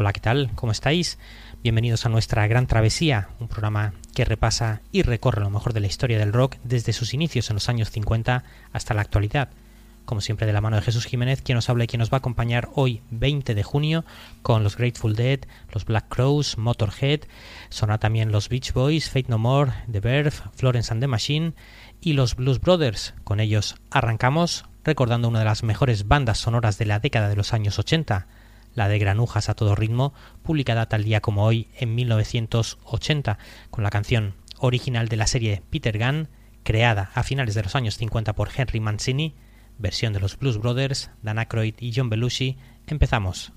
Hola, ¿qué tal? ¿Cómo estáis? Bienvenidos a nuestra Gran Travesía, un programa que repasa y recorre lo mejor de la historia del rock desde sus inicios en los años 50 hasta la actualidad. Como siempre de la mano de Jesús Jiménez, quien nos habla y quien nos va a acompañar hoy 20 de junio con los Grateful Dead, los Black Crows, Motorhead, sonará también los Beach Boys, Fate No More, The Verve, Florence and the Machine y los Blues Brothers. Con ellos arrancamos recordando una de las mejores bandas sonoras de la década de los años 80, la de Granujas a todo ritmo, publicada tal día como hoy en 1980, con la canción original de la serie Peter Gunn, creada a finales de los años 50 por Henry Mancini, versión de los Blues Brothers, Dan Aykroyd y John Belushi. Empezamos.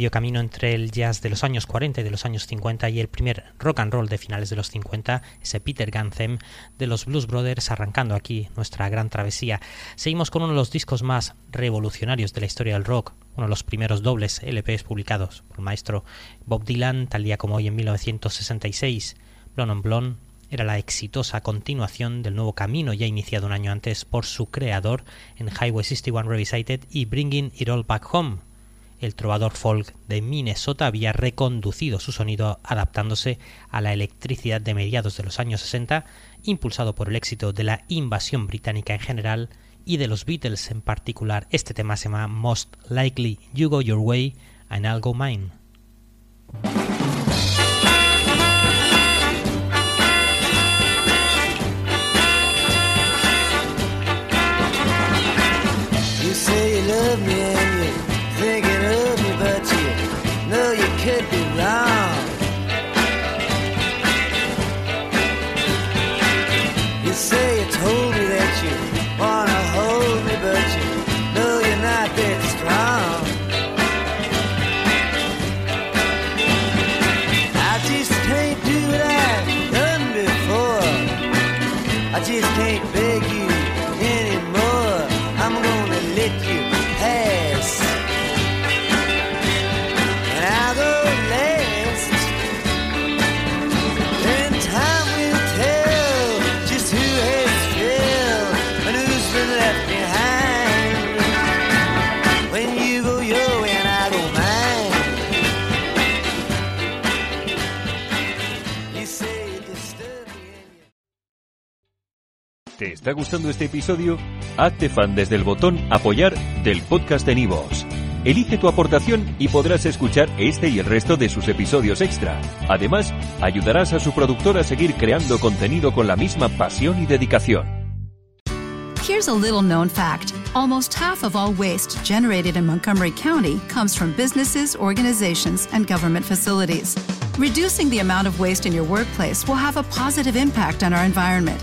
Medio camino entre el jazz de los años 40 y de los años 50 y el primer rock and roll de finales de los 50, ese Peter Ganthem de los Blues Brothers, arrancando aquí nuestra gran travesía. Seguimos con uno de los discos más revolucionarios de la historia del rock, uno de los primeros dobles LPs publicados por el maestro Bob Dylan, tal día como hoy en 1966. Blonde on Blonde era la exitosa continuación del nuevo camino ya iniciado un año antes por su creador en Highway 61 Revisited y Bringing It All Back Home, el trovador folk de Minnesota había reconducido su sonido adaptándose a la electricidad de mediados de los años 60, impulsado por el éxito de la invasión británica en general y de los Beatles en particular. Este tema se llama Most Likely You Go Your Way and I'll Go Mine. could be ¿Te está gustando este episodio? Hazte fan desde el botón Apoyar del podcast de Nivos. Elige tu aportación y podrás escuchar este y el resto de sus episodios extra. Además, ayudarás a su productor a seguir creando contenido con la misma pasión y dedicación. Here's a little known fact. Almost half of all waste generated in Montgomery County comes from businesses, organizations, and government facilities. Reducing the amount of waste in your workplace will have a positive impact on our environment.